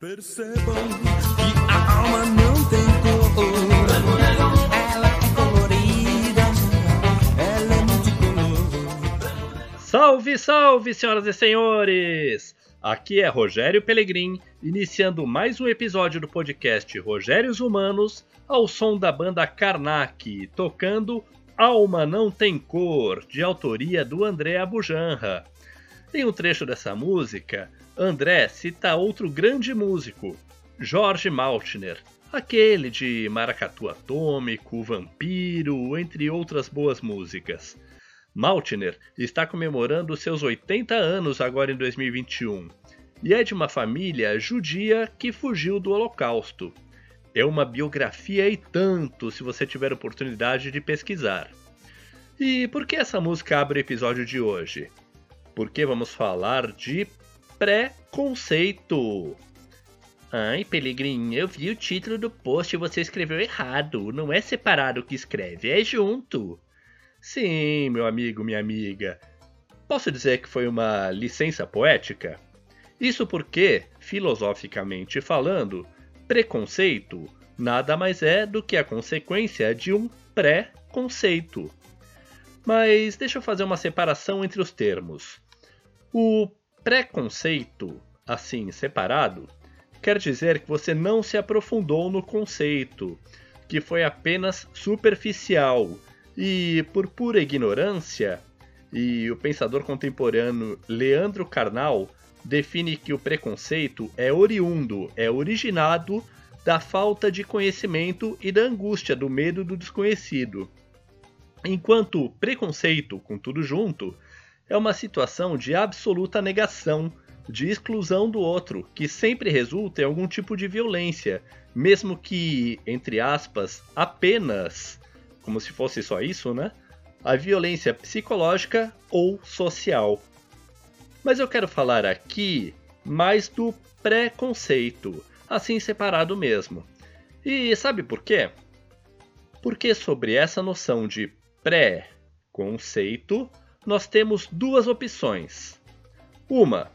Percebam que a alma não tem cor. Ela é colorida, ela é multicolor. Salve, salve, senhoras e senhores! Aqui é Rogério Pelegrim, iniciando mais um episódio do podcast Rogérios Humanos, ao som da banda Karnak, tocando Alma Não Tem Cor, de autoria do André Abujanra. Em um trecho dessa música, André cita outro grande músico, Jorge Maltner, aquele de Maracatu Atômico, Vampiro, entre outras boas músicas. Maltner está comemorando seus 80 anos agora em 2021 e é de uma família judia que fugiu do Holocausto. É uma biografia e tanto se você tiver oportunidade de pesquisar. E por que essa música abre o episódio de hoje? Porque vamos falar de preconceito. Ai, Pelegrim, eu vi o título do post e você escreveu errado. Não é separado que escreve, é junto. Sim, meu amigo, minha amiga. Posso dizer que foi uma licença poética? Isso porque, filosoficamente falando, preconceito nada mais é do que a consequência de um pré-conceito. Mas deixa eu fazer uma separação entre os termos. O preconceito, assim separado, quer dizer que você não se aprofundou no conceito, que foi apenas superficial e por pura ignorância, e o pensador contemporâneo Leandro Carnal define que o preconceito é oriundo, é originado da falta de conhecimento e da angústia do medo do desconhecido. Enquanto preconceito, com tudo junto, é uma situação de absoluta negação, de exclusão do outro, que sempre resulta em algum tipo de violência, mesmo que, entre aspas, apenas como se fosse só isso, né? A violência psicológica ou social. Mas eu quero falar aqui mais do preconceito, assim separado mesmo. E sabe por quê? Porque sobre essa noção de pré-conceito, nós temos duas opções. Uma,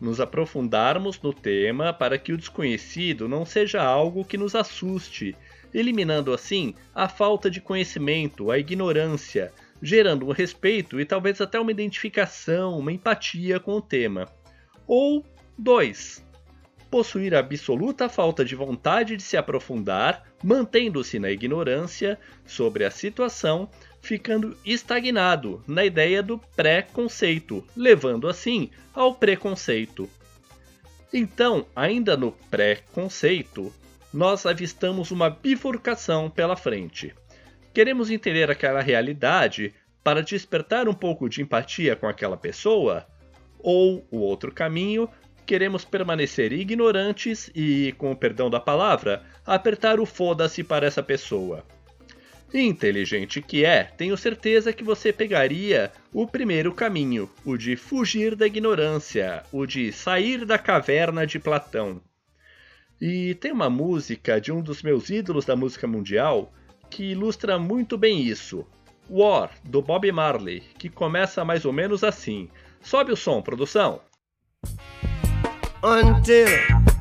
nos aprofundarmos no tema para que o desconhecido não seja algo que nos assuste eliminando assim a falta de conhecimento, a ignorância, gerando um respeito e talvez até uma identificação, uma empatia com o tema. Ou 2. Possuir absoluta falta de vontade de se aprofundar, mantendo-se na ignorância sobre a situação, ficando estagnado na ideia do pré-conceito, levando assim ao preconceito. Então, ainda no pré-conceito, nós avistamos uma bifurcação pela frente. Queremos entender aquela realidade para despertar um pouco de empatia com aquela pessoa? Ou o outro caminho, queremos permanecer ignorantes e, com o perdão da palavra, apertar o foda-se para essa pessoa? Inteligente que é, tenho certeza que você pegaria o primeiro caminho, o de fugir da ignorância, o de sair da caverna de Platão. E tem uma música de um dos meus ídolos da música mundial que ilustra muito bem isso. War, do Bob Marley, que começa mais ou menos assim. Sobe o som, produção. until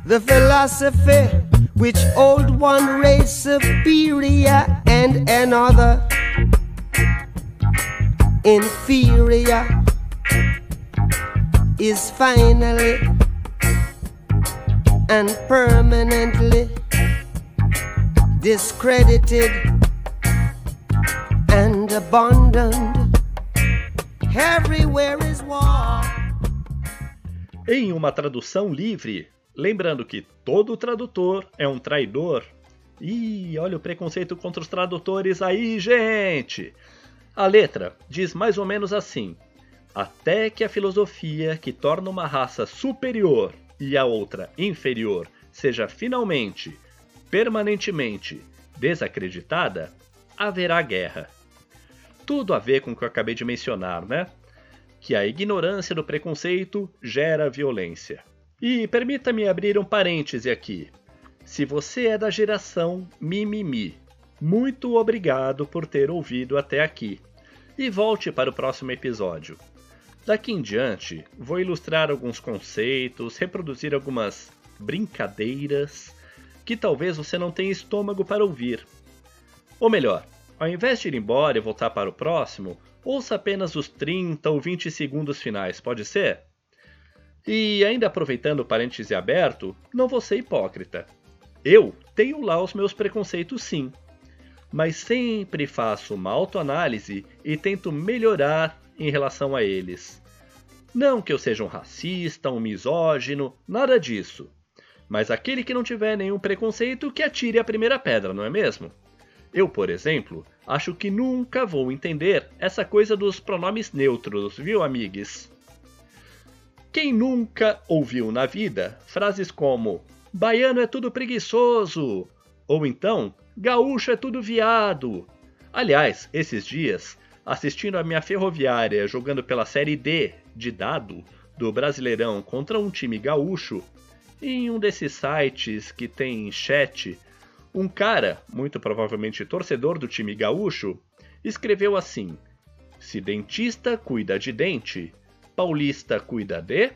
the philosophy which old one race superior and another inferior is finally and permanently discredited and abandoned. Everywhere is war. Em uma tradução livre, lembrando que todo tradutor é um traidor. Ih, olha o preconceito contra os tradutores aí, gente! A letra diz mais ou menos assim: Até que a filosofia que torna uma raça superior e a outra inferior seja finalmente, permanentemente desacreditada, haverá guerra. Tudo a ver com o que eu acabei de mencionar, né? Que a ignorância do preconceito gera violência. E permita-me abrir um parêntese aqui. Se você é da geração mimimi, muito obrigado por ter ouvido até aqui. E volte para o próximo episódio. Daqui em diante, vou ilustrar alguns conceitos, reproduzir algumas brincadeiras que talvez você não tenha estômago para ouvir. Ou melhor, ao invés de ir embora e voltar para o próximo, ouça apenas os 30 ou 20 segundos finais, pode ser? E ainda aproveitando o parêntese aberto, não vou ser hipócrita. Eu tenho lá os meus preconceitos sim, mas sempre faço uma autoanálise e tento melhorar em relação a eles. Não que eu seja um racista, um misógino, nada disso. Mas aquele que não tiver nenhum preconceito que atire a primeira pedra, não é mesmo? Eu, por exemplo, acho que nunca vou entender essa coisa dos pronomes neutros, viu, amigues? Quem nunca ouviu na vida frases como baiano é tudo preguiçoso, ou então gaúcho é tudo viado. Aliás, esses dias, assistindo a minha ferroviária jogando pela Série D de dado do Brasileirão contra um time gaúcho, em um desses sites que tem chat, um cara, muito provavelmente torcedor do time gaúcho, escreveu assim: Se dentista cuida de dente, paulista cuida de.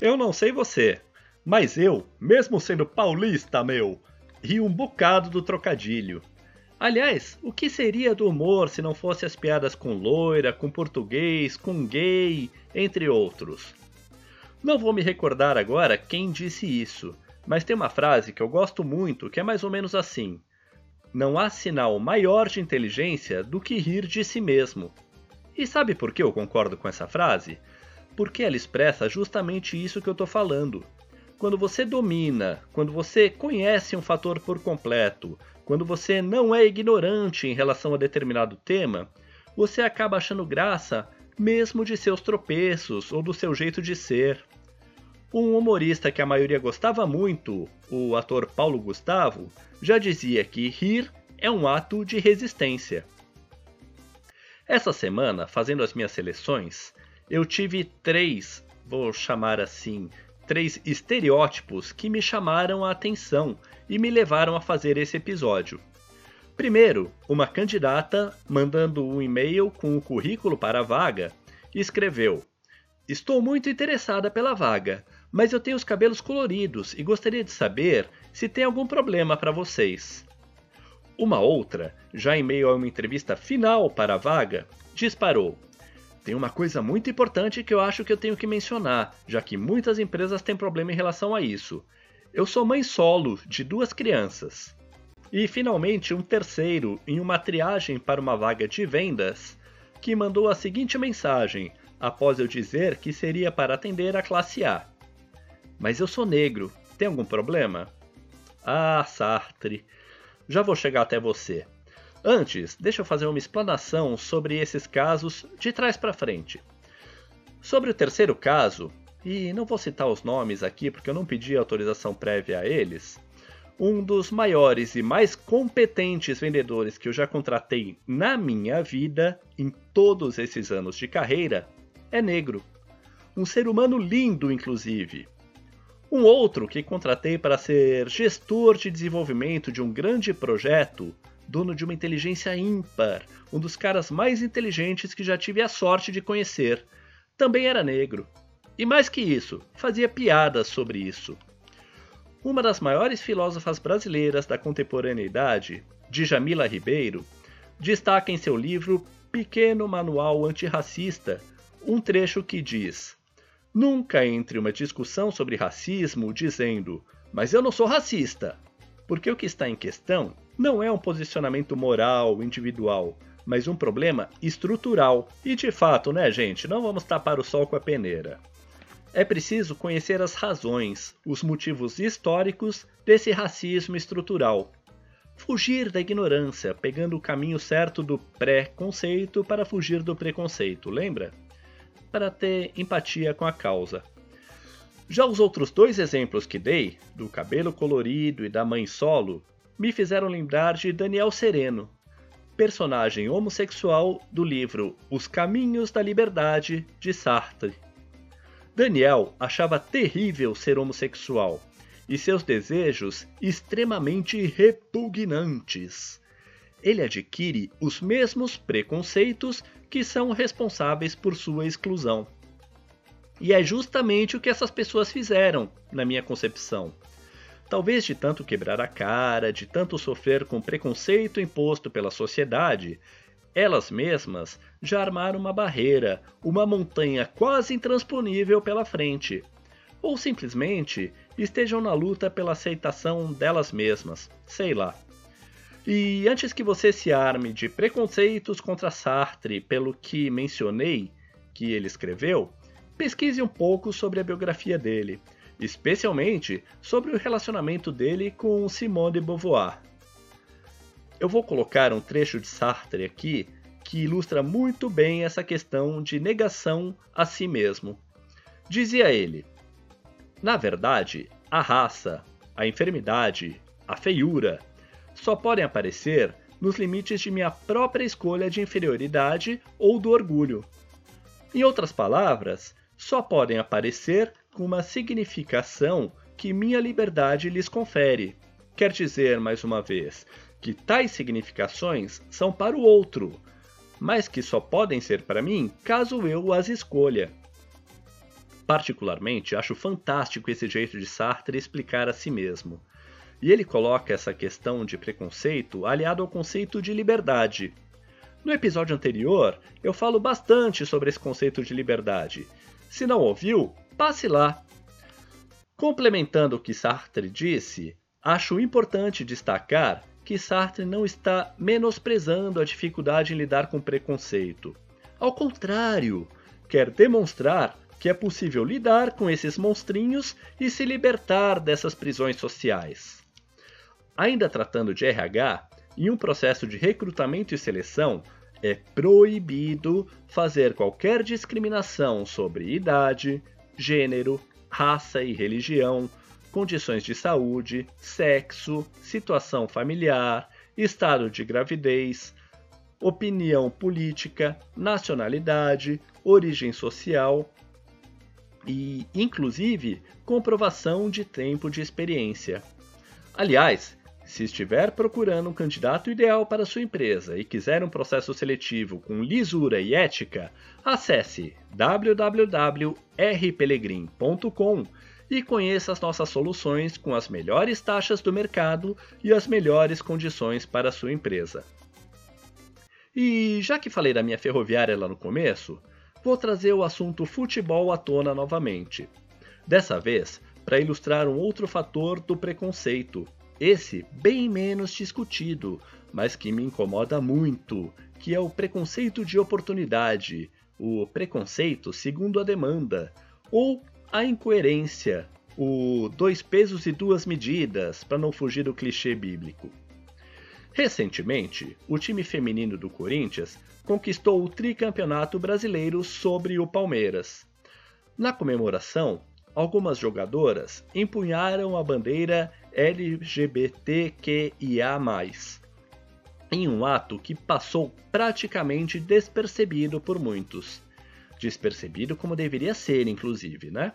Eu não sei você, mas eu, mesmo sendo paulista, meu, ri um bocado do trocadilho. Aliás, o que seria do humor se não fosse as piadas com loira, com português, com gay, entre outros? Não vou me recordar agora quem disse isso, mas tem uma frase que eu gosto muito que é mais ou menos assim: Não há sinal maior de inteligência do que rir de si mesmo. E sabe por que eu concordo com essa frase? Porque ela expressa justamente isso que eu estou falando. Quando você domina, quando você conhece um fator por completo, quando você não é ignorante em relação a determinado tema, você acaba achando graça mesmo de seus tropeços ou do seu jeito de ser. Um humorista que a maioria gostava muito, o ator Paulo Gustavo, já dizia que rir é um ato de resistência. Essa semana, fazendo as minhas seleções, eu tive três, vou chamar assim, três estereótipos que me chamaram a atenção e me levaram a fazer esse episódio. Primeiro, uma candidata, mandando um e-mail com o currículo para a vaga, escreveu: Estou muito interessada pela vaga, mas eu tenho os cabelos coloridos e gostaria de saber se tem algum problema para vocês. Uma outra, já em meio a uma entrevista final para a vaga, disparou: Tem uma coisa muito importante que eu acho que eu tenho que mencionar, já que muitas empresas têm problema em relação a isso. Eu sou mãe solo de duas crianças. E finalmente um terceiro, em uma triagem para uma vaga de vendas, que mandou a seguinte mensagem, após eu dizer que seria para atender a classe A. Mas eu sou negro, tem algum problema? Ah, Sartre, já vou chegar até você. Antes, deixa eu fazer uma explanação sobre esses casos de trás para frente. Sobre o terceiro caso, e não vou citar os nomes aqui porque eu não pedi autorização prévia a eles, um dos maiores e mais competentes vendedores que eu já contratei na minha vida, em todos esses anos de carreira, é negro. Um ser humano lindo, inclusive. Um outro que contratei para ser gestor de desenvolvimento de um grande projeto, dono de uma inteligência ímpar, um dos caras mais inteligentes que já tive a sorte de conhecer, também era negro. E mais que isso, fazia piadas sobre isso. Uma das maiores filósofas brasileiras da contemporaneidade, Djamila Ribeiro, destaca em seu livro Pequeno Manual Antirracista um trecho que diz: Nunca entre uma discussão sobre racismo dizendo, mas eu não sou racista, porque o que está em questão não é um posicionamento moral, individual, mas um problema estrutural. E de fato, né, gente, não vamos tapar o sol com a peneira. É preciso conhecer as razões, os motivos históricos desse racismo estrutural. Fugir da ignorância, pegando o caminho certo do pré-conceito para fugir do preconceito, lembra? Para ter empatia com a causa. Já os outros dois exemplos que dei, do cabelo colorido e da mãe solo, me fizeram lembrar de Daniel Sereno, personagem homossexual do livro Os Caminhos da Liberdade de Sartre. Daniel achava terrível ser homossexual e seus desejos extremamente repugnantes. Ele adquire os mesmos preconceitos que são responsáveis por sua exclusão. E é justamente o que essas pessoas fizeram, na minha concepção. Talvez de tanto quebrar a cara, de tanto sofrer com preconceito imposto pela sociedade, elas mesmas já armaram uma barreira, uma montanha quase intransponível pela frente. Ou simplesmente estejam na luta pela aceitação delas mesmas, sei lá. E antes que você se arme de preconceitos contra Sartre pelo que mencionei que ele escreveu, pesquise um pouco sobre a biografia dele, especialmente sobre o relacionamento dele com Simone de Beauvoir. Eu vou colocar um trecho de Sartre aqui que ilustra muito bem essa questão de negação a si mesmo. Dizia ele: Na verdade, a raça, a enfermidade, a feiura só podem aparecer nos limites de minha própria escolha de inferioridade ou do orgulho. Em outras palavras, só podem aparecer com uma significação que minha liberdade lhes confere. Quer dizer, mais uma vez, que tais significações são para o outro, mas que só podem ser para mim caso eu as escolha. Particularmente, acho fantástico esse jeito de Sartre explicar a si mesmo. E ele coloca essa questão de preconceito aliado ao conceito de liberdade. No episódio anterior, eu falo bastante sobre esse conceito de liberdade. Se não ouviu, passe lá. Complementando o que Sartre disse, acho importante destacar que Sartre não está menosprezando a dificuldade em lidar com preconceito. Ao contrário, quer demonstrar que é possível lidar com esses monstrinhos e se libertar dessas prisões sociais. Ainda tratando de RH, em um processo de recrutamento e seleção, é proibido fazer qualquer discriminação sobre idade, gênero, raça e religião, condições de saúde, sexo, situação familiar, estado de gravidez, opinião política, nacionalidade, origem social e, inclusive, comprovação de tempo de experiência. Aliás, se estiver procurando um candidato ideal para sua empresa e quiser um processo seletivo com lisura e ética, acesse www.rpelegrim.com e conheça as nossas soluções com as melhores taxas do mercado e as melhores condições para sua empresa. E já que falei da minha ferroviária lá no começo, vou trazer o assunto futebol à tona novamente. Dessa vez, para ilustrar um outro fator do preconceito, esse bem menos discutido, mas que me incomoda muito, que é o preconceito de oportunidade, o preconceito segundo a demanda, ou a incoerência, o dois pesos e duas medidas, para não fugir do clichê bíblico. Recentemente, o time feminino do Corinthians conquistou o tricampeonato brasileiro sobre o Palmeiras. Na comemoração, algumas jogadoras empunharam a bandeira LGBTQIA, em um ato que passou praticamente despercebido por muitos. Despercebido como deveria ser, inclusive, né?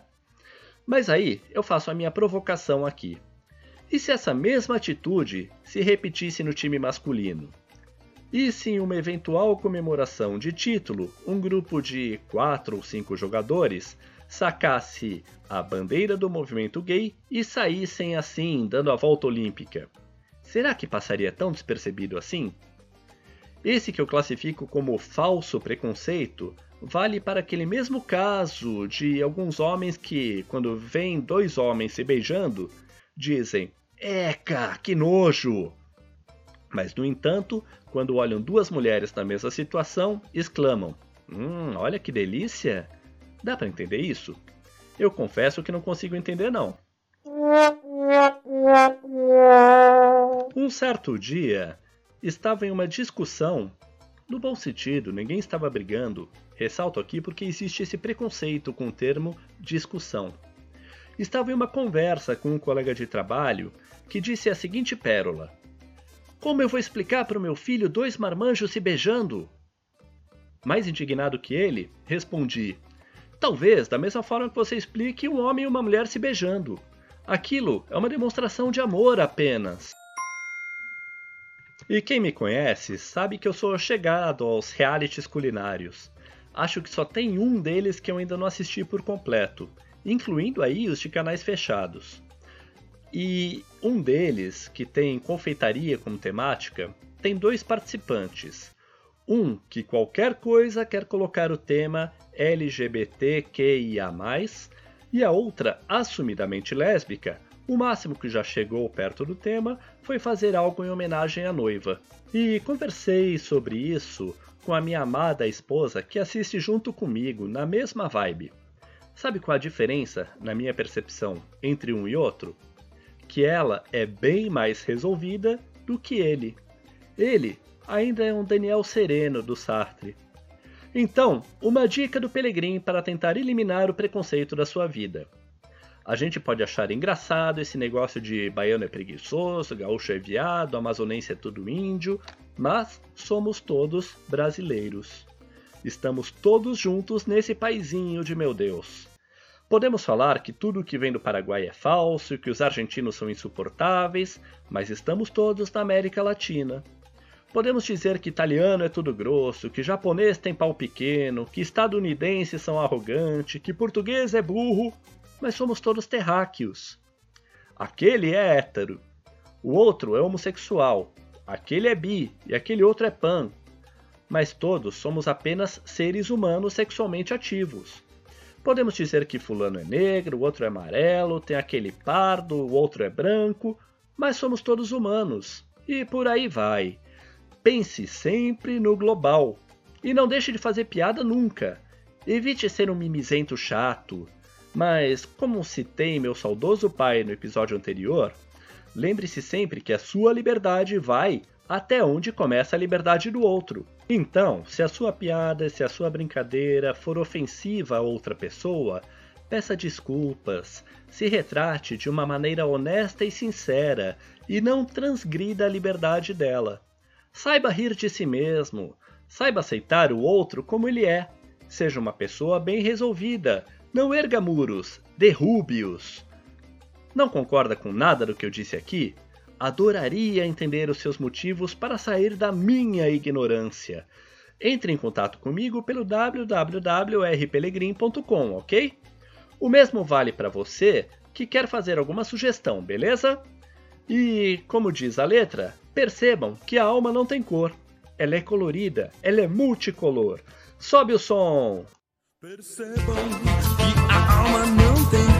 Mas aí eu faço a minha provocação aqui. E se essa mesma atitude se repetisse no time masculino? E se em uma eventual comemoração de título, um grupo de 4 ou 5 jogadores sacasse a bandeira do movimento gay e saíssem assim, dando a volta olímpica? Será que passaria tão despercebido assim? Esse que eu classifico como falso preconceito vale para aquele mesmo caso de alguns homens que, quando veem dois homens se beijando, dizem: Eca, que nojo! Mas, no entanto, quando olham duas mulheres na mesma situação, exclamam: Hum, olha que delícia! Dá para entender isso? Eu confesso que não consigo entender, não. Um certo dia, estava em uma discussão, no bom sentido, ninguém estava brigando, ressalto aqui porque existe esse preconceito com o termo discussão. Estava em uma conversa com um colega de trabalho que disse a seguinte pérola: Como eu vou explicar para o meu filho dois marmanjos se beijando? Mais indignado que ele, respondi: Talvez da mesma forma que você explique um homem e uma mulher se beijando. Aquilo é uma demonstração de amor apenas. E quem me conhece sabe que eu sou chegado aos realities culinários. acho que só tem um deles que eu ainda não assisti por completo, incluindo aí os de canais fechados. E um deles, que tem confeitaria como temática, tem dois participantes. Um que qualquer coisa quer colocar o tema LGBTQIA, e a outra assumidamente lésbica, o máximo que já chegou perto do tema foi fazer algo em homenagem à noiva. E conversei sobre isso com a minha amada esposa que assiste junto comigo na mesma vibe. Sabe qual a diferença, na minha percepção, entre um e outro? Que ela é bem mais resolvida do que ele. Ele ainda é um Daniel Sereno do Sartre. Então, uma dica do Pelegrim para tentar eliminar o preconceito da sua vida. A gente pode achar engraçado esse negócio de baiano é preguiçoso, gaúcho é viado, amazonense é tudo índio, mas somos todos brasileiros. Estamos todos juntos nesse paizinho de meu Deus. Podemos falar que tudo que vem do Paraguai é falso, que os argentinos são insuportáveis, mas estamos todos na América Latina. Podemos dizer que italiano é tudo grosso, que japonês tem pau pequeno, que estadunidenses são arrogantes, que português é burro, mas somos todos terráqueos. Aquele é hétero, o outro é homossexual, aquele é bi e aquele outro é pan. Mas todos somos apenas seres humanos sexualmente ativos. Podemos dizer que fulano é negro, o outro é amarelo, tem aquele pardo, o outro é branco, mas somos todos humanos. E por aí vai. Pense sempre no global. E não deixe de fazer piada nunca. Evite ser um mimizento chato. Mas, como citei meu saudoso pai no episódio anterior, lembre-se sempre que a sua liberdade vai até onde começa a liberdade do outro. Então, se a sua piada, se a sua brincadeira for ofensiva a outra pessoa, peça desculpas, se retrate de uma maneira honesta e sincera e não transgrida a liberdade dela. Saiba rir de si mesmo, saiba aceitar o outro como ele é. Seja uma pessoa bem resolvida, não erga muros, derrube-os. Não concorda com nada do que eu disse aqui? Adoraria entender os seus motivos para sair da minha ignorância. Entre em contato comigo pelo www.rpelegrim.com, ok? O mesmo vale para você que quer fazer alguma sugestão, beleza? E, como diz a letra, percebam que a alma não tem cor. Ela é colorida, ela é multicolor. Sobe o som! Percebam que a alma não tem.